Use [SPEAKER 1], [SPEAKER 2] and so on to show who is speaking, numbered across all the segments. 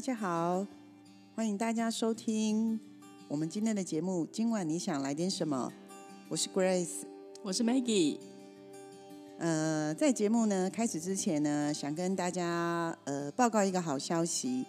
[SPEAKER 1] 大家好，欢迎大家收听我们今天的节目。今晚你想来点什么？我是 Grace，
[SPEAKER 2] 我是 Maggie。
[SPEAKER 1] 呃，在节目呢开始之前呢，想跟大家呃报告一个好消息。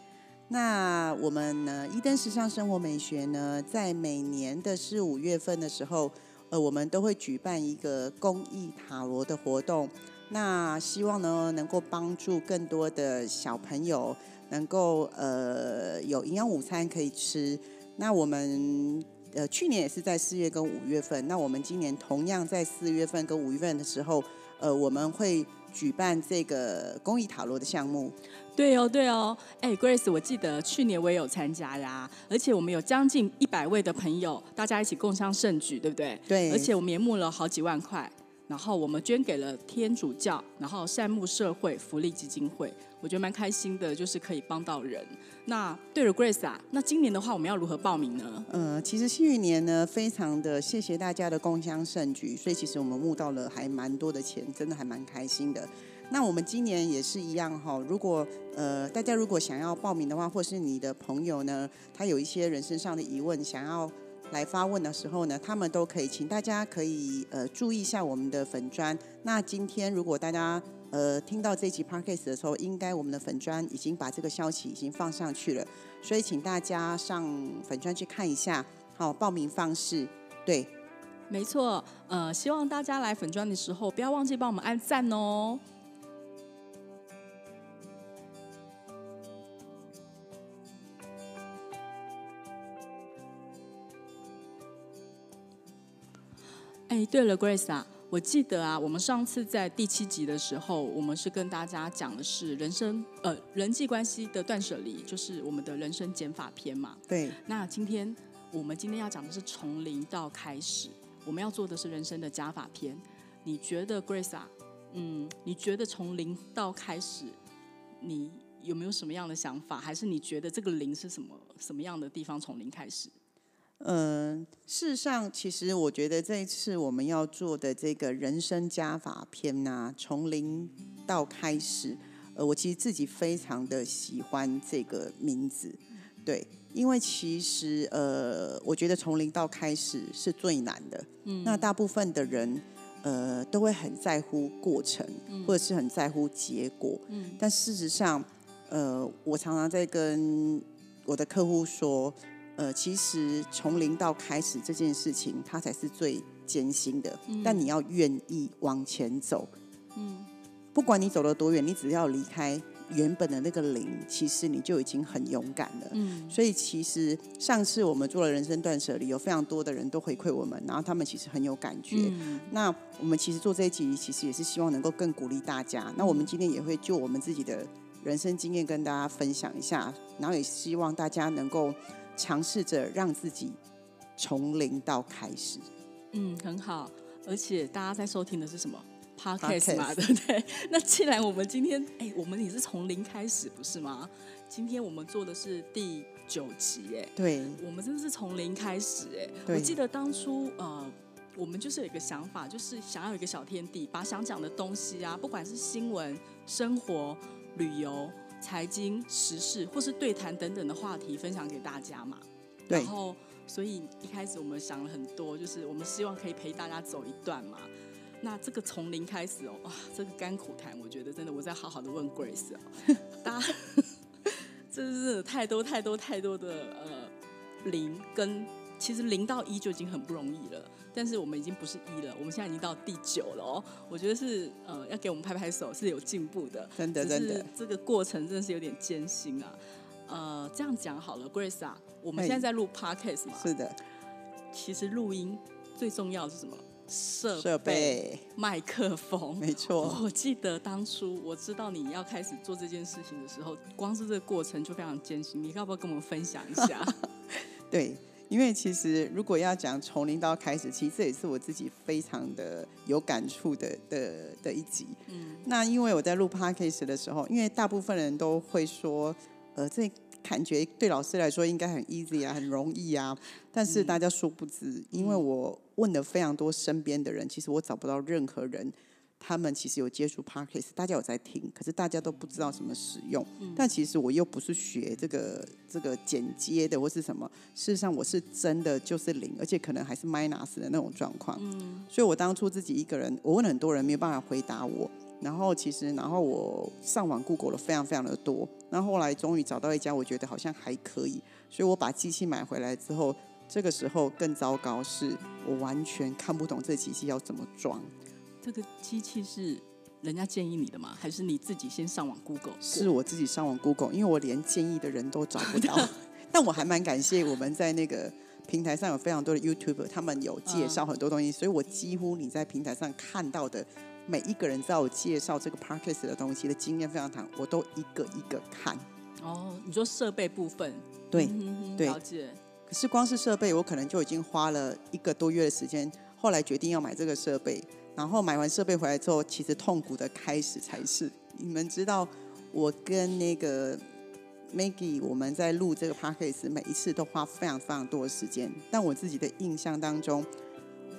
[SPEAKER 1] 那我们呢，伊登时尚生活美学呢，在每年的四五月份的时候，呃，我们都会举办一个公益塔罗的活动。那希望呢，能够帮助更多的小朋友。能够呃有营养午餐可以吃，那我们呃去年也是在四月跟五月份，那我们今年同样在四月份跟五月份的时候，呃我们会举办这个公益塔罗的项目。
[SPEAKER 2] 对哦，对哦，哎，Grace，我记得去年我也有参加呀，而且我们有将近一百位的朋友，大家一起共襄盛举，对不对？
[SPEAKER 1] 对。
[SPEAKER 2] 而且我们募了好几万块。然后我们捐给了天主教，然后善牧社会福利基金会，我觉得蛮开心的，就是可以帮到人。那对了，Grace 啊，那今年的话我们要如何报名呢？
[SPEAKER 1] 呃，其实去年呢，非常的谢谢大家的共襄盛举，所以其实我们募到了还蛮多的钱，真的还蛮开心的。那我们今年也是一样哈，如果呃大家如果想要报名的话，或是你的朋友呢，他有一些人身上的疑问想要。来发问的时候呢，他们都可以，请大家可以呃注意一下我们的粉砖。那今天如果大家呃听到这集 podcast 的时候，应该我们的粉砖已经把这个消息已经放上去了，所以请大家上粉砖去看一下。好，报名方式对，
[SPEAKER 2] 没错，呃，希望大家来粉砖的时候不要忘记帮我们按赞哦。哎，对了，Grace 啊，我记得啊，我们上次在第七集的时候，我们是跟大家讲的是人生呃人际关系的断舍离，就是我们的人生减法篇嘛。
[SPEAKER 1] 对。
[SPEAKER 2] 那今天我们今天要讲的是从零到开始，我们要做的是人生的加法篇。你觉得 Grace 啊，嗯，你觉得从零到开始，你有没有什么样的想法？还是你觉得这个零是什么什么样的地方从零开始？
[SPEAKER 1] 嗯，事实上，其实我觉得这一次我们要做的这个人生加法篇呐，从零到开始，呃，我其实自己非常的喜欢这个名字，对，因为其实呃，我觉得从零到开始是最难的，嗯，那大部分的人呃都会很在乎过程，或者是很在乎结果，嗯，但事实上，呃，我常常在跟我的客户说。呃，其实从零到开始这件事情，它才是最艰辛的。但你要愿意往前走，嗯，不管你走了多远，你只要离开原本的那个零，其实你就已经很勇敢了。嗯，所以其实上次我们做了人生断舍离，有非常多的人都回馈我们，然后他们其实很有感觉。那我们其实做这一集，其实也是希望能够更鼓励大家。那我们今天也会就我们自己的人生经验跟大家分享一下，然后也希望大家能够。尝试着让自己从零到开始，
[SPEAKER 2] 嗯，很好。而且大家在收听的是什么 podcast 嘛，对不对？那既然我们今天，哎，我们也是从零开始，不是吗？今天我们做的是第九集，哎，
[SPEAKER 1] 对，
[SPEAKER 2] 我们真的是从零开始，哎。我记得当初，呃，我们就是有一个想法，就是想要有一个小天地，把想讲的东西啊，不管是新闻、生活、旅游。财经、时事或是对谈等等的话题分享给大家嘛？然后，所以一开始我们想了很多，就是我们希望可以陪大家走一段嘛。那这个从零开始哦，哇，这个甘苦谈，我觉得真的，我在好好的问 Grace 哦，大家，真是太多太多太多的呃零跟。其实零到一就已经很不容易了，但是我们已经不是一了，我们现在已经到第九了哦。我觉得是呃，要给我们拍拍手，是有进步的。
[SPEAKER 1] 真的，真的，
[SPEAKER 2] 这个过程真的是有点艰辛啊。呃，这样讲好了，Grace 啊，我们现在在录 Podcast 嘛？
[SPEAKER 1] 是的。
[SPEAKER 2] 其实录音最重要是什么？设
[SPEAKER 1] 设备、
[SPEAKER 2] 麦克风，
[SPEAKER 1] 没错。
[SPEAKER 2] 我记得当初我知道你要开始做这件事情的时候，光是这个过程就非常艰辛。你要不要跟我们分享一下？
[SPEAKER 1] 对，因为其实如果要讲从零到开始，其实这也是我自己非常的有感触的的的一集。嗯，那因为我在录 podcast 的时候，因为大部分人都会说，呃，这。感觉对老师来说应该很 easy 啊，很容易啊。但是大家殊不知，因为我问了非常多身边的人，其实我找不到任何人，他们其实有接触 podcast，大家有在听，可是大家都不知道怎么使用。但其实我又不是学这个这个剪接的或是什么，事实上我是真的就是零，而且可能还是 minus 的那种状况。嗯，所以我当初自己一个人，我问很多人，没有办法回答我。然后其实，然后我上网 Google 了非常非常的多，然后后来终于找到一家，我觉得好像还可以，所以我把机器买回来之后，这个时候更糟糕，是我完全看不懂这机器要怎么装。
[SPEAKER 2] 这个机器是人家建议你的吗？还是你自己先上网 Google？
[SPEAKER 1] 是我自己上网 Google，因为我连建议的人都找不到。但我还蛮感谢我们在那个平台上有非常多的 YouTuber，他们有介绍很多东西，所以我几乎你在平台上看到的。每一个人在我介绍这个 p a r k e s t 的东西的经验非常长，我都一个一个看。
[SPEAKER 2] 哦，你说设备部分，
[SPEAKER 1] 对，对。
[SPEAKER 2] 了解。
[SPEAKER 1] 可是光是设备，我可能就已经花了一个多月的时间。后来决定要买这个设备，然后买完设备回来之后，其实痛苦的开始才是。你们知道，我跟那个 Maggie，我们在录这个 podcast，每一次都花非常非常多的时间。但我自己的印象当中。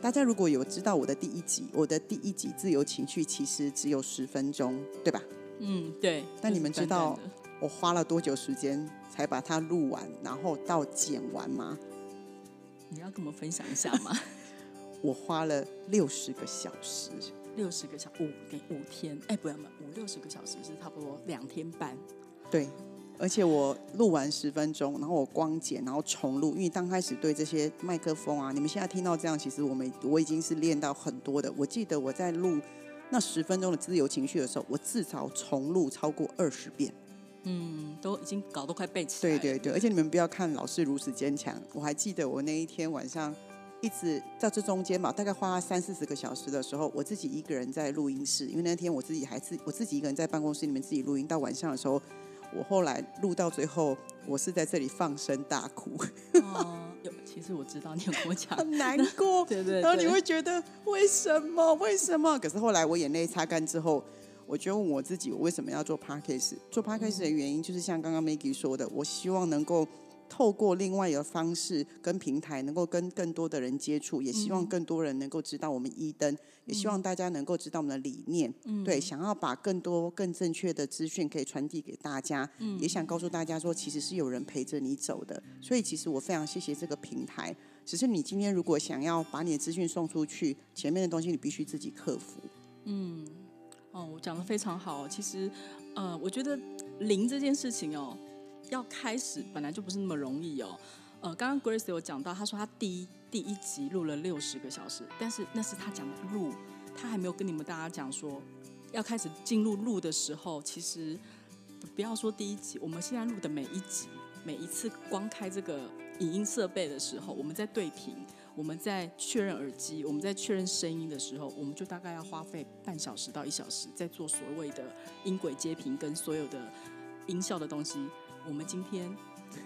[SPEAKER 1] 大家如果有知道我的第一集，我的第一集自由情绪其实只有十分钟，对吧？
[SPEAKER 2] 嗯，对。
[SPEAKER 1] 但你们知道我花了多久时间才把它录完，然后到剪完吗？
[SPEAKER 2] 你要跟我们分享一下吗？
[SPEAKER 1] 我花了六十个小时，
[SPEAKER 2] 六十个小五天五天，哎，不要嘛，五六十个小时是差不多两天半。
[SPEAKER 1] 对。而且我录完十分钟，然后我光剪，然后重录。因为刚开始对这些麦克风啊，你们现在听到这样，其实我们我已经是练到很多的。我记得我在录那十分钟的自由情绪的时候，我至少重录超过二十遍。
[SPEAKER 2] 嗯，都已经搞都快背起
[SPEAKER 1] 来。对对对，而且你们不要看老师如此坚强，我还记得我那一天晚上一直在这中间嘛，大概花三四十个小时的时候，我自己一个人在录音室，因为那天我自己还是我自己一个人在办公室里面自己录音，到晚上的时候。我后来录到最后，我是在这里放声大哭。
[SPEAKER 2] 哦，有，其实我知道你有跟我讲，
[SPEAKER 1] 很难过。
[SPEAKER 2] 对对。
[SPEAKER 1] 然后你会觉得为什么？为什么？可是后来我眼泪擦干之后，我就问我自己，我为什么要做 podcast？做 podcast 的原因就是像刚刚 Maggie 说的，我希望能够。透过另外一个方式跟平台，能够跟更多的人接触，也希望更多人能够知道我们一灯，也希望大家能够知道我们的理念。对，想要把更多更正确的资讯可以传递给大家，也想告诉大家说，其实是有人陪着你走的。所以，其实我非常谢谢这个平台。只是你今天如果想要把你的资讯送出去，前面的东西你必须自己克服。
[SPEAKER 2] 嗯，哦，我讲的非常好。其实，呃，我觉得零这件事情哦。要开始本来就不是那么容易哦，呃，刚刚 Grace 有讲到，他说他第一第一集录了六十个小时，但是那是他讲的录，他还没有跟你们大家讲说，要开始进入录的时候，其实不要说第一集，我们现在录的每一集，每一次光开这个影音设备的时候，我们在对屏，我们在确认耳机，我们在确认声音的时候，我们就大概要花费半小时到一小时，在做所谓的音轨接频跟所有的音效的东西。我们今天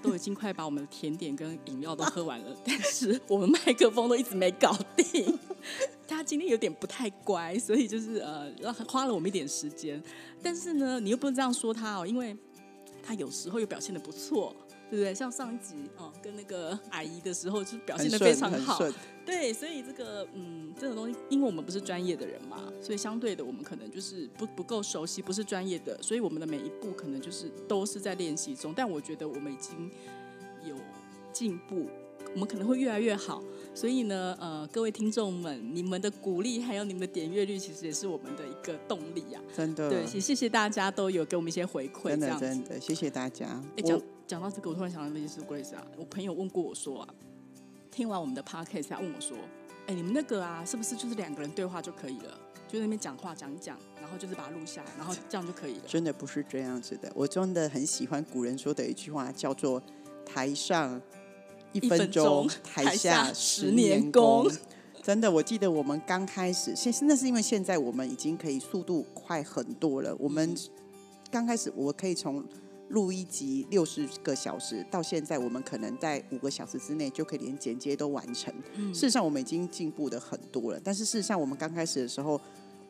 [SPEAKER 2] 都已经快把我们的甜点跟饮料都喝完了，但是我们麦克风都一直没搞定。他今天有点不太乖，所以就是呃，花了我们一点时间。但是呢，你又不能这样说他哦，因为他有时候又表现的不错。对不对？像上一集哦，跟那个阿姨的时候，就表现的非常好。对，所以这个嗯，这种东西，因为我们不是专业的人嘛，所以相对的，我们可能就是不不够熟悉，不是专业的，所以我们的每一步可能就是都是在练习中。但我觉得我们已经有进步，我们可能会越来越好。所以呢，呃，各位听众们，你们的鼓励还有你们的点阅率，其实也是我们的一个动力啊！
[SPEAKER 1] 真的，
[SPEAKER 2] 对，也谢谢大家都有给我们一些回馈，
[SPEAKER 1] 真的真的，谢谢大家。
[SPEAKER 2] 哎，讲讲到这个，我突然想到一件事，Grace 啊，我朋友问过我说啊，听完我们的 Podcast，他问我说，哎，你们那个啊，是不是就是两个人对话就可以了？就在那边讲话讲讲，然后就是把它录下来，然后这样就可以了？
[SPEAKER 1] 真的不是这样子的，我真的很喜欢古人说的一句话，叫做“台上”。一分钟，台下十年功。真的，我记得我们刚开始，现那是因为现在我们已经可以速度快很多了。我们刚开始我可以从录一集六十个小时，到现在我们可能在五个小时之内就可以连剪接都完成。事实上，我们已经进步的很多了。但是事实上，我们刚开始的时候，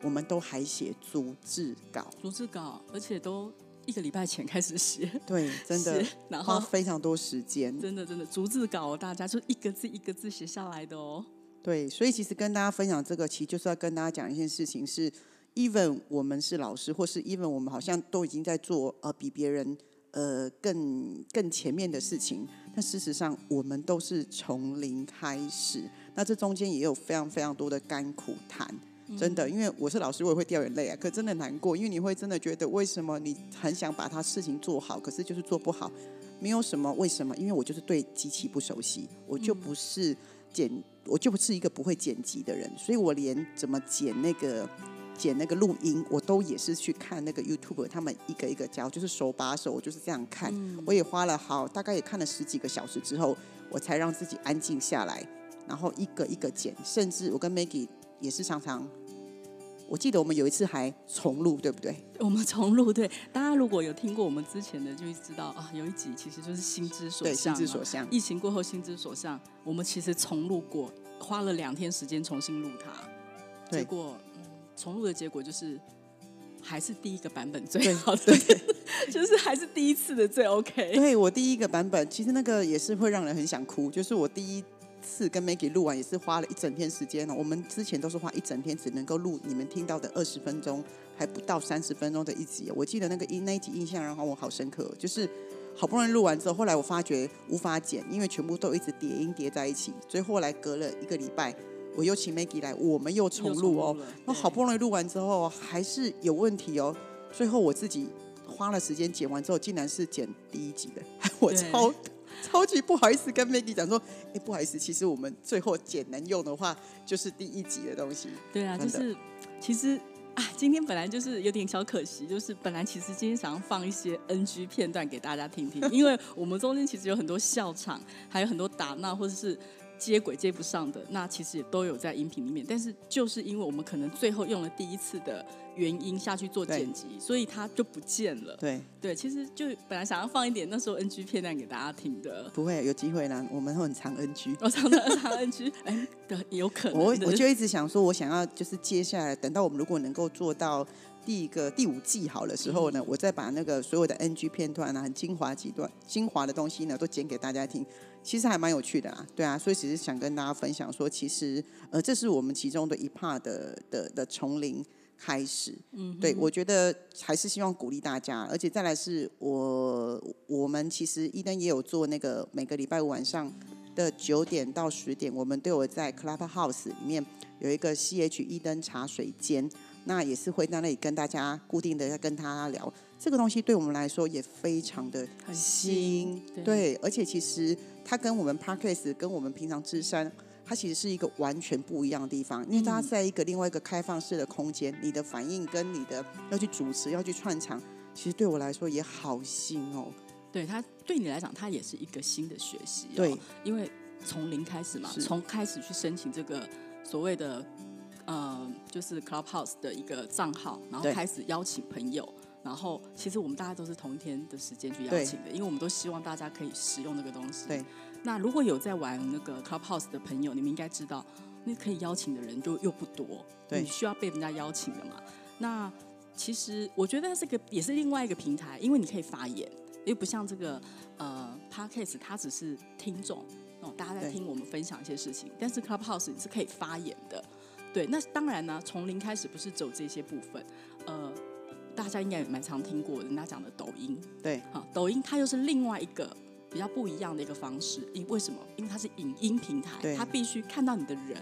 [SPEAKER 1] 我们都还写逐字稿，
[SPEAKER 2] 逐字稿，而且都一个礼拜前开始写。
[SPEAKER 1] 对，真的，然后花非常多时间。
[SPEAKER 2] 真的，真的，逐字稿，大家就一个字一个字写下来的哦。
[SPEAKER 1] 对，所以其实跟大家分享这个，其实就是要跟大家讲一件事情：是，even 我们是老师，或是 even 我们好像都已经在做呃比别人。呃，更更前面的事情，但事实上我们都是从零开始。那这中间也有非常非常多的甘苦谈，真的。因为我是老师，我也会掉眼泪啊。可真的难过，因为你会真的觉得，为什么你很想把他事情做好，可是就是做不好？没有什么为什么，因为我就是对机器不熟悉，我就不是剪，我就不是一个不会剪辑的人，所以我连怎么剪那个。剪那个录音，我都也是去看那个 YouTube，他们一个一个教，就是手把手，我就是这样看。我也花了好大概也看了十几个小时之后，我才让自己安静下来，然后一个一个剪。甚至我跟 Maggie 也是常常，我记得我们有一次还重录，对不对？
[SPEAKER 2] 我们重录，对。大家如果有听过我们之前的，就会知道啊，有一集其实就是心之所向。
[SPEAKER 1] 心之所向。
[SPEAKER 2] 疫情过后，心之所向，我们其实重录过，花了两天时间重新录它，结果。重录的结果就是，还是第一个版本最好，对，就是还是第一次的最 OK。
[SPEAKER 1] 对我第一个版本，其实那个也是会让人很想哭。就是我第一次跟 Maggie 录完，也是花了一整天时间了。我们之前都是花一整天，只能够录你们听到的二十分钟，还不到三十分钟的一集。我记得那个一那一集印象让我好深刻，就是好不容易录完之后，后来我发觉无法剪，因为全部都一直叠音叠在一起，所以后来隔了一个礼拜。我又请 Maggie 来，我们又重录哦。那好不容易录完之后，还是有问题哦。最后我自己花了时间剪完之后，竟然是剪第一集的。我超超级不好意思跟 Maggie 讲说，哎，不好意思，其实我们最后剪能用的话，就是第一集的东西。
[SPEAKER 2] 对啊，就是其实啊，今天本来就是有点小可惜，就是本来其实今天想要放一些 NG 片段给大家听听，因为我们中间其实有很多笑场，还有很多打闹，或者是。接轨接不上的，那其实也都有在音频里面，但是就是因为我们可能最后用了第一次的原因下去做剪辑，所以它就不见了。
[SPEAKER 1] 对
[SPEAKER 2] 对，其实就本来想要放一点那时候 NG 片段给大家听的，
[SPEAKER 1] 不会有机会呢，我们会很长 NG，
[SPEAKER 2] 我长长长 NG，哎，有可能。
[SPEAKER 1] 我我就一直想说，我想要就是接下来等到我们如果能够做到第一个第五季好的时候呢，我再把那个所有的 NG 片段啊，很精华几段精华的东西呢，都剪给大家听。其实还蛮有趣的啊，对啊，所以只是想跟大家分享说，其实呃，这是我们其中的一 part 的的的从零开始，嗯，对我觉得还是希望鼓励大家，而且再来是我我们其实伊登也有做那个每个礼拜五晚上的九点到十点，我们都有在 Clubhouse 里面有一个 CH 伊登茶水间，那也是会在那里跟大家固定的要跟他聊这个东西，对我们来说也非常的新，对，而且其实。它跟我们 Parkes 跟我们平常智商，它其实是一个完全不一样的地方，因为它在一个另外一个开放式的空间，你的反应跟你的要去主持、要去串场，其实对我来说也好新哦。
[SPEAKER 2] 对它对你来讲，它也是一个新的学习。
[SPEAKER 1] 对，
[SPEAKER 2] 因为从零开始嘛，从开始去申请这个所谓的呃，就是 Clubhouse 的一个账号，然后开始邀请朋友。然后，其实我们大家都是同一天的时间去邀请的，因为我们都希望大家可以使用那个东西。
[SPEAKER 1] 对。
[SPEAKER 2] 那如果有在玩那个 Clubhouse 的朋友，你们应该知道，那可以邀请的人就又不多，
[SPEAKER 1] 对，
[SPEAKER 2] 需要被人家邀请的嘛。那其实我觉得这个也是另外一个平台，因为你可以发言，又不像这个呃 Podcast，它只是听众哦，大家在听我们分享一些事情。但是 Clubhouse 你是可以发言的，对。那当然呢，从零开始不是走这些部分，呃。大家应该也蛮常听过人家讲的抖音，
[SPEAKER 1] 对，
[SPEAKER 2] 哈，抖音它又是另外一个比较不一样的一个方式，因为什么？因为它是影音平台，它必须看到你的人，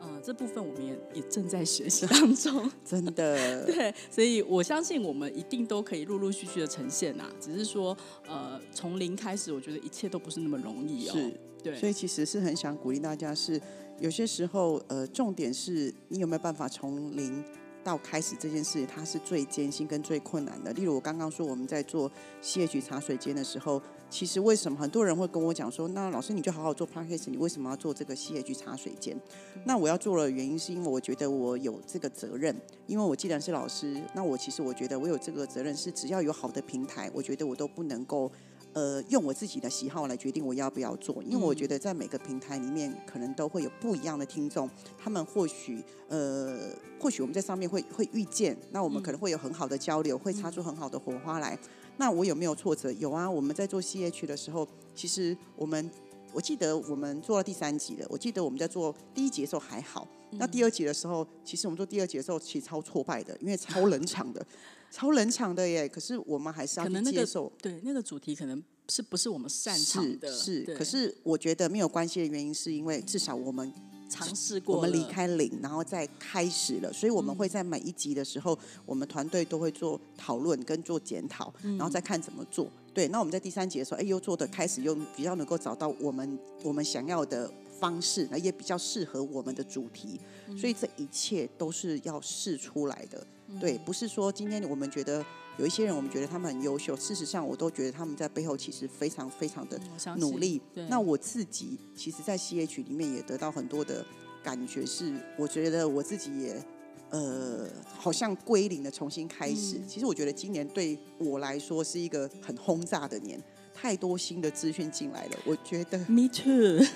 [SPEAKER 2] 呃，这部分我们也也正在学习当中，
[SPEAKER 1] 真的，
[SPEAKER 2] 对，所以我相信我们一定都可以陆陆续续的呈现啊，只是说，呃，从零开始，我觉得一切都不是那么容易哦，
[SPEAKER 1] 是，
[SPEAKER 2] 对，
[SPEAKER 1] 所以其实是很想鼓励大家，是有些时候，呃，重点是你有没有办法从零。到开始这件事，它是最艰辛跟最困难的。例如我刚刚说我们在做 CH 茶水间的时候，其实为什么很多人会跟我讲说，那老师你就好好做 p a c k a g e 你为什么要做这个 CH 茶水间？那我要做的原因是因为我觉得我有这个责任，因为我既然是老师，那我其实我觉得我有这个责任是只要有好的平台，我觉得我都不能够。呃，用我自己的喜好来决定我要不要做，因为我觉得在每个平台里面，可能都会有不一样的听众，他们或许呃，或许我们在上面会会遇见，那我们可能会有很好的交流，会擦出很好的火花来。那我有没有挫折？有啊，我们在做 CH 的时候，其实我们我记得我们做了第三集了，我记得我们在做第一集的时候还好，那第二集的时候，其实我们做第二集的时候，其实超挫败的，因为超冷场的。超冷场的耶，可是我们还是要接受。
[SPEAKER 2] 对，那个主题可能是不是我们擅长的？
[SPEAKER 1] 是，可是我觉得没有关系的原因，是因为至少我们
[SPEAKER 2] 尝试过，
[SPEAKER 1] 我们离开零，然后再开始了，所以我们会在每一集的时候，我们团队都会做讨论跟做检讨，然后再看怎么做。对，那我们在第三节的时候，哎，又做的开始又比较能够找到我们我们想要的方式，那也比较适合我们的主题，所以这一切都是要试出来的。对，不是说今天我们觉得有一些人，我们觉得他们很优秀。事实上，我都觉得他们在背后其实非常非常的努力。那我自己其实，在 C H 里面也得到很多的感觉，是我觉得我自己也呃，好像归零的重新开始。其实我觉得今年对我来说是一个很轰炸的年，太多新的资讯进来了。我觉得
[SPEAKER 2] ，Me too。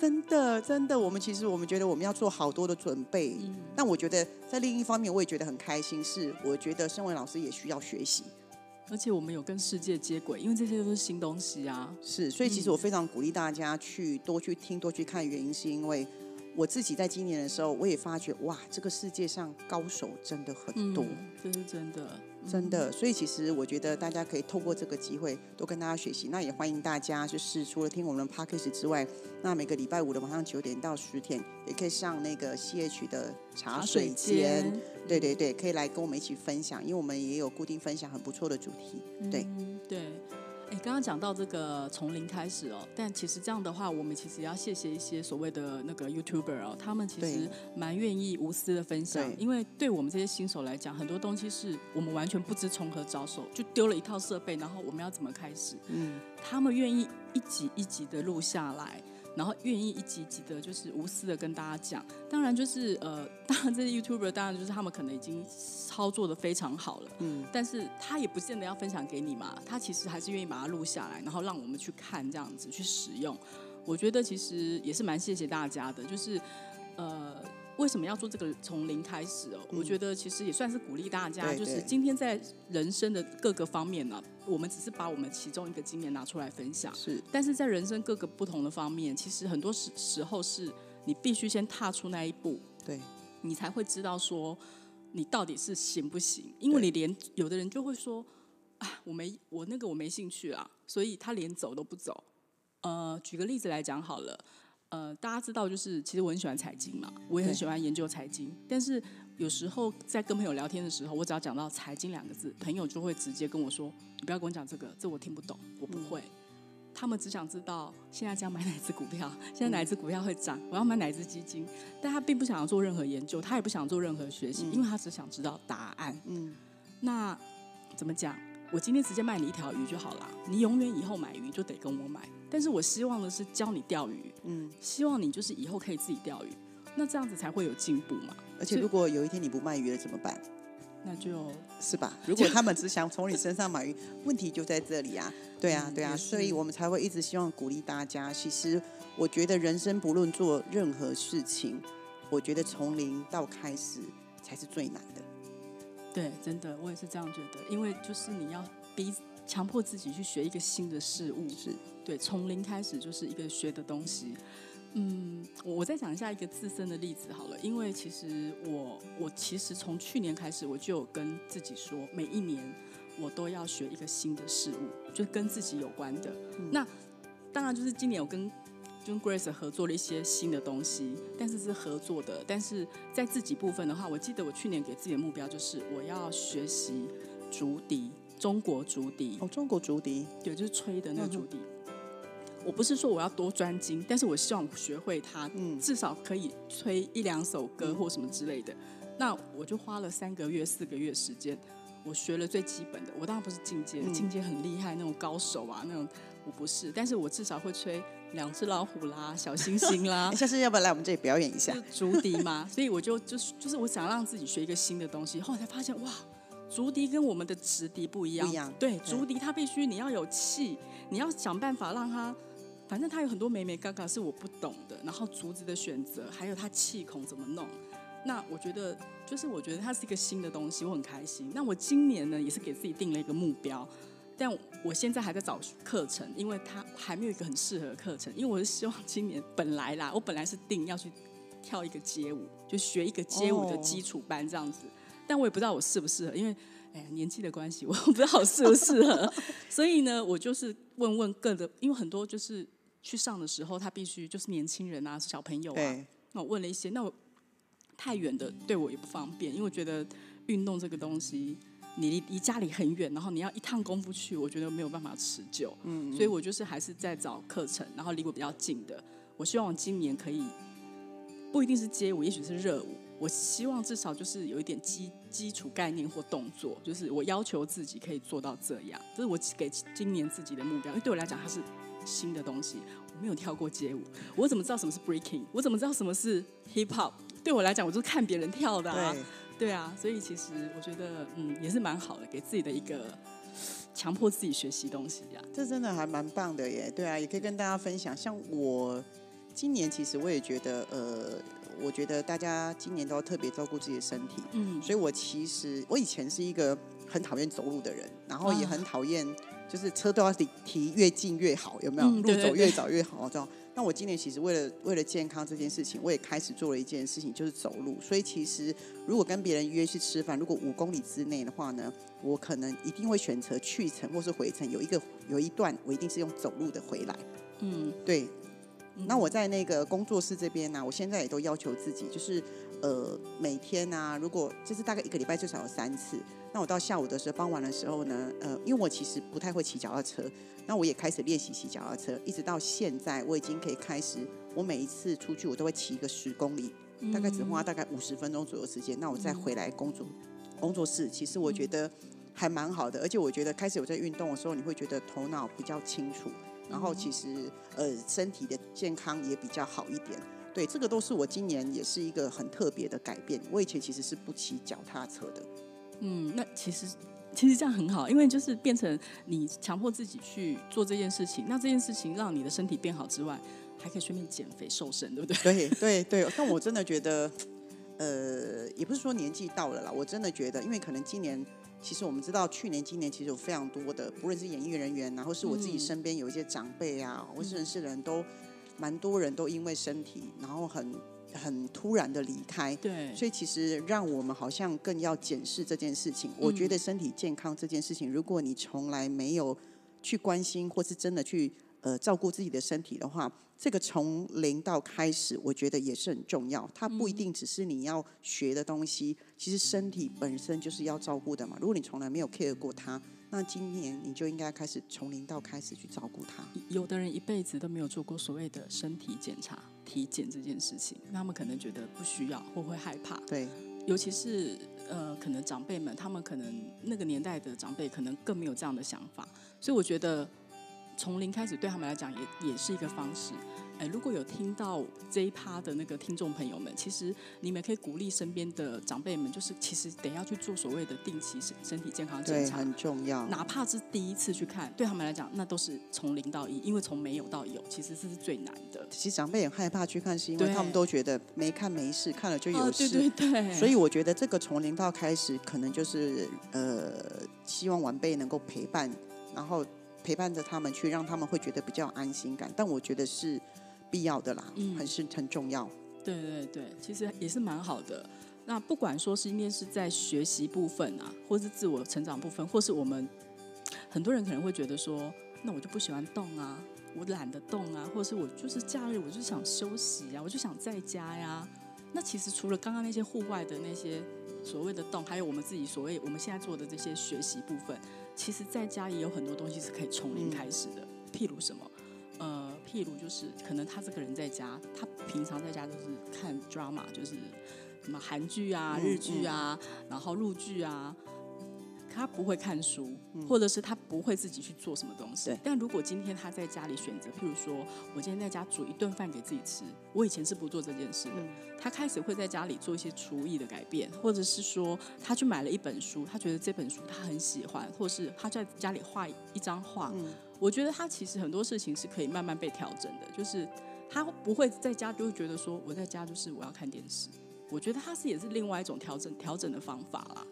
[SPEAKER 1] 真的，真的，我们其实我们觉得我们要做好多的准备。嗯，但我觉得在另一方面，我也觉得很开心，是我觉得身为老师也需要学习，
[SPEAKER 2] 而且我们有跟世界接轨，因为这些都是新东西啊。
[SPEAKER 1] 是，所以其实我非常鼓励大家去多去听、多去看，原因是因为我自己在今年的时候，我也发觉哇，这个世界上高手真的很多，
[SPEAKER 2] 这是真的。
[SPEAKER 1] 真的，所以其实我觉得大家可以透过这个机会多跟大家学习。那也欢迎大家就是除了听我们的 podcast 之外，那每个礼拜五的晚上九点到十点，也可以上那个 CH 的茶水间。对对对，可以来跟我们一起分享，因为我们也有固定分享很不错的主题。对
[SPEAKER 2] 对。你刚刚讲到这个从零开始哦，但其实这样的话，我们其实要谢谢一些所谓的那个 YouTuber 哦，他们其实蛮愿意无私的分享，因为对我们这些新手来讲，很多东西是我们完全不知从何着手，就丢了一套设备，然后我们要怎么开始？嗯，他们愿意一集一集的录下来。然后愿意一集集的，就是无私的跟大家讲。当然，就是呃，当然这些 YouTuber，当然就是他们可能已经操作的非常好了。嗯。但是他也不见得要分享给你嘛，他其实还是愿意把它录下来，然后让我们去看这样子去使用。我觉得其实也是蛮谢谢大家的，就是呃。为什么要做这个从零开始哦？我觉得其实也算是鼓励大家，就是今天在人生的各个方面呢，我们只是把我们其中一个经验拿出来分享。
[SPEAKER 1] 是，
[SPEAKER 2] 但是在人生各个不同的方面，其实很多时时候是你必须先踏出那一步，
[SPEAKER 1] 对，
[SPEAKER 2] 你才会知道说你到底是行不行。因为你连有的人就会说啊，我没我那个我没兴趣啊，所以他连走都不走。呃，举个例子来讲好了。呃，大家知道，就是其实我很喜欢财经嘛，我也很喜欢研究财经。但是有时候在跟朋友聊天的时候，我只要讲到财经两个字，朋友就会直接跟我说：“你不要跟我讲这个，这我听不懂，我不会。”他们只想知道现在将买哪只股票，现在哪只股票会涨，我要买哪只基金。但他并不想要做任何研究，他也不想做任何学习，因为他只想知道答案。嗯，那怎么讲？我今天直接卖你一条鱼就好了，你永远以后买鱼就得跟我买。但是我希望的是教你钓鱼，嗯，希望你就是以后可以自己钓鱼，那这样子才会有进步嘛。
[SPEAKER 1] 而且如果有一天你不卖鱼了怎么办？
[SPEAKER 2] 那就
[SPEAKER 1] 是吧。如果他们只想从你身上买鱼，问题就在这里啊。对啊，对啊，所以我们才会一直希望鼓励大家。其实我觉得人生不论做任何事情，我觉得从零到开始才是最难的。
[SPEAKER 2] 对，真的，我也是这样觉得。因为就是你要逼强迫自己去学一个新的事物，
[SPEAKER 1] 是
[SPEAKER 2] 对，从零开始就是一个学的东西。嗯，我再讲一下一个自身的例子好了。因为其实我，我其实从去年开始，我就有跟自己说，每一年我都要学一个新的事物，就跟自己有关的。那当然就是今年我跟。跟 Grace 合作了一些新的东西，但是是合作的。但是在自己部分的话，我记得我去年给自己的目标就是我要学习竹笛，中国竹笛。
[SPEAKER 1] 哦，中国竹笛，
[SPEAKER 2] 对，就是吹的那个竹笛。我不是说我要多专精，但是我希望学会它，嗯，至少可以吹一两首歌或什么之类的。那我就花了三个月、四个月时间，我学了最基本的。我当然不是进阶，进阶很厉害那种高手啊，那种我不是。但是我至少会吹两只老虎啦、小星星啦。
[SPEAKER 1] 下次要不要来我们这里表演一下
[SPEAKER 2] 竹笛嘛？所以我就就是就是我想让自己学一个新的东西。后来才发现，哇，竹笛跟我们的直笛不一样。
[SPEAKER 1] 一样。
[SPEAKER 2] 对，竹笛它必须你要有气，你要想办法让它。反正它有很多美美嘎嘎是我不懂的，然后竹子的选择，还有它气孔怎么弄。那我觉得，就是我觉得它是一个新的东西，我很开心。那我今年呢，也是给自己定了一个目标，但我现在还在找课程，因为它还没有一个很适合的课程。因为我是希望今年本来啦，我本来是定要去跳一个街舞，就学一个街舞的基础班这样子，但我也不知道我适不适合，因为。哎呀，年纪的关系，我不知道适不适合，所以呢，我就是问问各的，因为很多就是去上的时候，他必须就是年轻人啊，小朋友啊，那我问了一些，那我太远的对我也不方便，因为我觉得运动这个东西，你离离家里很远，然后你要一趟功夫去，我觉得没有办法持久，嗯，所以我就是还是在找课程，然后离我比较近的，我希望今年可以不一定是街舞，也许是热舞。我希望至少就是有一点基基础概念或动作，就是我要求自己可以做到这样，这是我给今年自己的目标。因为对我来讲，它是新的东西，我没有跳过街舞，我怎么知道什么是 breaking？我怎么知道什么是 hip hop？对我来讲，我就是看别人跳的啊，对啊，所以其实我觉得，嗯，也是蛮好的，给自己的一个强迫自己学习东西呀。
[SPEAKER 1] 这真的还蛮棒的耶，对啊，也可以跟大家分享。像我今年其实我也觉得，呃。我觉得大家今年都要特别照顾自己的身体，嗯，所以我其实我以前是一个很讨厌走路的人，然后也很讨厌，就是车都要离提越近越好，有没有？路走越早越好，这样。那我今年其实为了为了健康这件事情，我也开始做了一件事情，就是走路。所以其实如果跟别人约去吃饭，如果五公里之内的话呢，我可能一定会选择去程或是回程，有一个有一段我一定是用走路的回来。嗯，对。那我在那个工作室这边呢，我现在也都要求自己，就是呃每天呢，如果就是大概一个礼拜最少有三次。那我到下午的时候，傍晚的时候呢，呃，因为我其实不太会骑脚踏车，那我也开始练习骑脚踏车，一直到现在，我已经可以开始，我每一次出去我都会骑一个十公里，大概只花大概五十分钟左右时间。那我再回来工作工作室，其实我觉得还蛮好的，而且我觉得开始有在运动的时候，你会觉得头脑比较清楚。然后其实呃身体的健康也比较好一点，对，这个都是我今年也是一个很特别的改变。我以前其实是不骑脚踏车的。
[SPEAKER 2] 嗯，那其实其实这样很好，因为就是变成你强迫自己去做这件事情，那这件事情让你的身体变好之外，还可以顺便减肥瘦身，对不对？
[SPEAKER 1] 对对对，但我真的觉得，呃，也不是说年纪到了啦，我真的觉得，因为可能今年。其实我们知道，去年、今年其实有非常多的，不论是演艺人员，然后是我自己身边有一些长辈啊，或是认识的人都，蛮多人都因为身体，然后很很突然的离开。
[SPEAKER 2] 对。
[SPEAKER 1] 所以其实让我们好像更要检视这件事情。我觉得身体健康这件事情，如果你从来没有去关心，或是真的去。呃，照顾自己的身体的话，这个从零到开始，我觉得也是很重要。它不一定只是你要学的东西，其实身体本身就是要照顾的嘛。如果你从来没有 care 过它，那今年你就应该开始从零到开始去照顾他。
[SPEAKER 2] 有的人一辈子都没有做过所谓的身体检查、体检这件事情，他们可能觉得不需要或会害怕。
[SPEAKER 1] 对，
[SPEAKER 2] 尤其是呃，可能长辈们，他们可能那个年代的长辈可能更没有这样的想法，所以我觉得。从零开始对他们来讲也也是一个方式。哎，如果有听到这一趴的那个听众朋友们，其实你们可以鼓励身边的长辈们，就是其实得要去做所谓的定期身身体健康检查，
[SPEAKER 1] 很重要。
[SPEAKER 2] 哪怕是第一次去看，对他们来讲，那都是从零到一，因为从没有到有，其实这是最难的。
[SPEAKER 1] 其实长辈也害怕去看，是因为他们都觉得没看没事，看了就有
[SPEAKER 2] 事。对对对。
[SPEAKER 1] 所以我觉得这个从零到开始，可能就是呃，希望晚辈能够陪伴，然后。陪伴着他们去，让他们会觉得比较安心感，但我觉得是必要的啦，嗯，很是很重要。
[SPEAKER 2] 对对对，其实也是蛮好的。那不管说是今天是在学习部分啊，或是自我成长部分，或是我们很多人可能会觉得说，那我就不喜欢动啊，我懒得动啊，或者是我就是假日我就想休息啊，我就想在家呀。那其实除了刚刚那些户外的那些所谓的动，还有我们自己所谓我们现在做的这些学习部分。其实在家也有很多东西是可以从零开始的，譬如什么，呃，譬如就是可能他这个人在家，他平常在家都是看 drama，就是什么韩剧啊、日剧啊，然后陆剧啊。他不会看书，或者是他不会自己去做什么东西。但如果今天他在家里选择，譬如说，我今天在家煮一顿饭给自己吃，我以前是不做这件事的。他开始会在家里做一些厨艺的改变，或者是说，他去买了一本书，他觉得这本书他很喜欢，或是他在家里画一张画。我觉得他其实很多事情是可以慢慢被调整的，就是他不会在家就会觉得说，我在家就是我要看电视。我觉得他是也是另外一种调整调整的方法啦。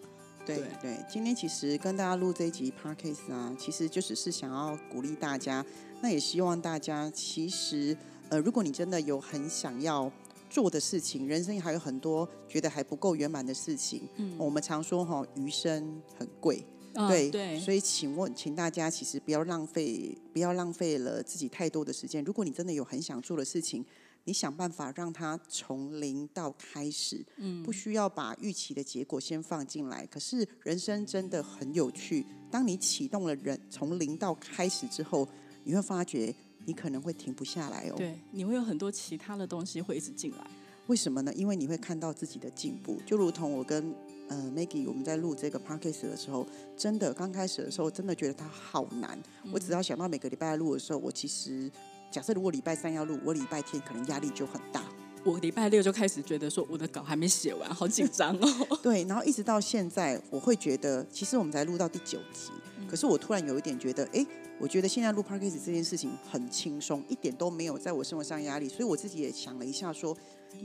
[SPEAKER 1] 对对，今天其实跟大家录这一集 podcast 啊，其实就只是想要鼓励大家，那也希望大家其实呃，如果你真的有很想要做的事情，人生还有很多觉得还不够圆满的事情，嗯，我们常说哈，余生很贵，对对，所以请问，请大家其实不要浪费，不要浪费了自己太多的时间。如果你真的有很想做的事情，你想办法让它从零到开始，嗯，不需要把预期的结果先放进来。可是人生真的很有趣，当你启动了人从零到开始之后，你会发觉你可能会停不下来哦。
[SPEAKER 2] 对，你会有很多其他的东西会一直进来。
[SPEAKER 1] 为什么呢？因为你会看到自己的进步。就如同我跟呃 Maggie 我们在录这个 podcast 的时候，真的刚开始的时候，真的觉得它好难。我只要想到每个礼拜录的时候，我其实。假设如果礼拜三要录，我礼拜天可能压力就很大。
[SPEAKER 2] 我礼拜六就开始觉得说我的稿还没写完，好紧张哦。
[SPEAKER 1] 对，然后一直到现在，我会觉得其实我们才录到第九集，可是我突然有一点觉得，哎，我觉得现在录 podcast 这件事情很轻松，一点都没有在我生活上压力。所以我自己也想了一下，说，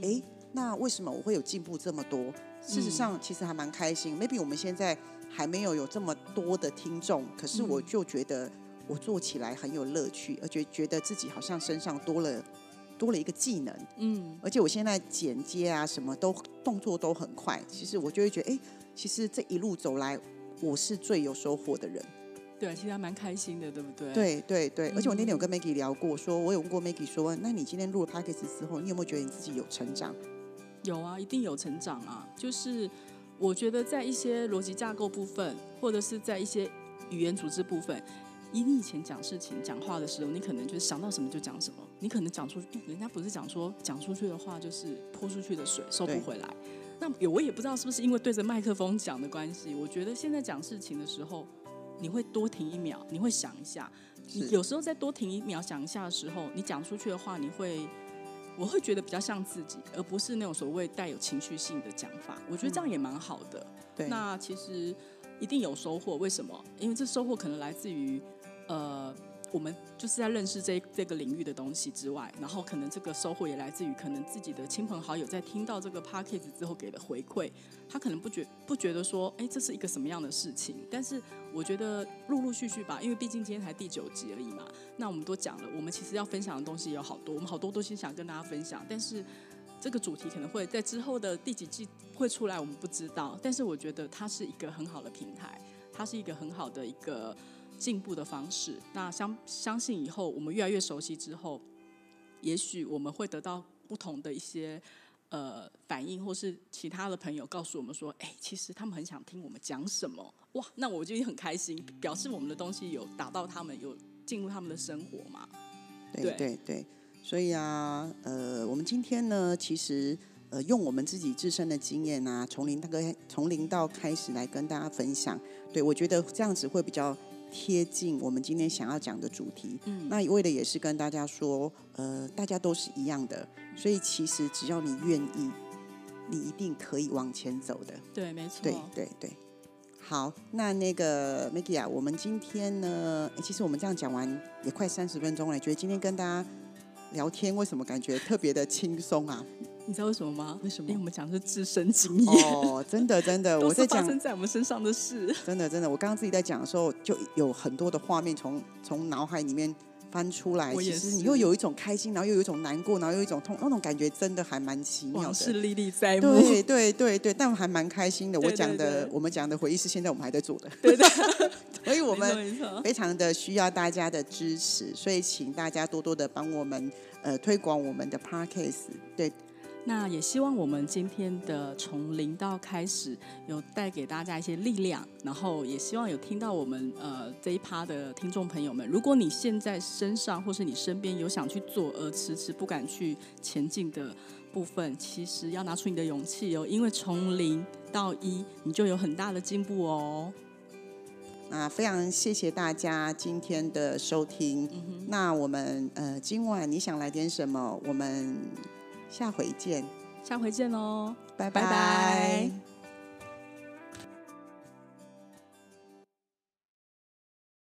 [SPEAKER 1] 哎，那为什么我会有进步这么多？事实上，其实还蛮开心。Maybe 我们现在还没有有这么多的听众，可是我就觉得。我做起来很有乐趣，而且觉得自己好像身上多了多了一个技能，嗯，而且我现在剪接啊什么都动作都很快，其实我就会觉得，哎，其实这一路走来，我是最有收获的人。
[SPEAKER 2] 对，其实还蛮开心的，对不对？
[SPEAKER 1] 对对对，而且我那天有跟 Maggie 聊过，说我有问过 Maggie 说，那你今天录了 p a c k a g e 之后，你有没有觉得你自己有成长？
[SPEAKER 2] 有啊，一定有成长啊！就是我觉得在一些逻辑架构部分，或者是在一些语言组织部分。你以前讲事情、讲话的时候，你可能就是想到什么就讲什么。你可能讲出，人家不是讲说讲出去的话就是泼出去的水，收不回来。那我也不知道是不是因为对着麦克风讲的关系。我觉得现在讲事情的时候，你会多停一秒，你会想一下。有时候再多停一秒想一下的时候，你讲出去的话，你会，我会觉得比较像自己，而不是那种所谓带有情绪性的讲法。我觉得这样也蛮好的。
[SPEAKER 1] 对，
[SPEAKER 2] 那其实一定有收获。为什么？因为这收获可能来自于。呃，我们就是在认识这这个领域的东西之外，然后可能这个收获也来自于可能自己的亲朋好友在听到这个 p a c k a g e 之后给的回馈，他可能不觉不觉得说，哎，这是一个什么样的事情？但是我觉得陆陆续续吧，因为毕竟今天才第九集而已嘛，那我们都讲了，我们其实要分享的东西有好多，我们好多东西想跟大家分享，但是这个主题可能会在之后的第几季会出来，我们不知道。但是我觉得它是一个很好的平台，它是一个很好的一个。进步的方式，那相相信以后我们越来越熟悉之后，也许我们会得到不同的一些呃反应，或是其他的朋友告诉我们说，哎，其实他们很想听我们讲什么，哇，那我就很开心，表示我们的东西有打到他们，有进入他们的生活嘛。
[SPEAKER 1] 对。对对，所以啊，呃，我们今天呢，其实呃，用我们自己自身的经验啊，从零大概从零到开始来跟大家分享，对我觉得这样子会比较。贴近我们今天想要讲的主题，嗯，那为了也是跟大家说，呃，大家都是一样的，所以其实只要你愿意，你一定可以往前走的。
[SPEAKER 2] 对，没错。
[SPEAKER 1] 对对对。好，那那个 Maggie 啊，我们今天呢，其实我们这样讲完也快三十分钟了，觉得今天跟大家聊天，为什么感觉特别的轻松啊？
[SPEAKER 2] 你知道为什么吗？
[SPEAKER 1] 为什么？
[SPEAKER 2] 因为我们讲的是自身经验
[SPEAKER 1] 哦，真的 真的，
[SPEAKER 2] 我在讲发生在我们身上的事。
[SPEAKER 1] 真的真的，我刚刚自己在讲的时候，就有很多的画面从从脑海里面翻出来。其实你又有一种开心，然后又有一种难过，然后又有一种痛，那种感觉真的还蛮奇妙的。
[SPEAKER 2] 是历历在目。
[SPEAKER 1] 对对对对，但还蛮开心的。我讲的，我们讲的回忆是现在我们还在做的。
[SPEAKER 2] 对的。
[SPEAKER 1] 所以我们非常的需要大家的支持，所以请大家多多的帮我们呃推广我们的 Parkcase。对。
[SPEAKER 2] 那也希望我们今天的从零到开始有带给大家一些力量然后也希望有听到我们呃这一趴的听众朋友们如果你现在身上或是你身边有想去做而迟迟不敢去前进的部分其实要拿出你的勇气哦因为从零到一你就有很大的进步哦。
[SPEAKER 1] 那非常谢谢大家今天的收听。那我们呃今晚你想来点什么？我们下回见，
[SPEAKER 2] 下回见喽，
[SPEAKER 1] 拜拜。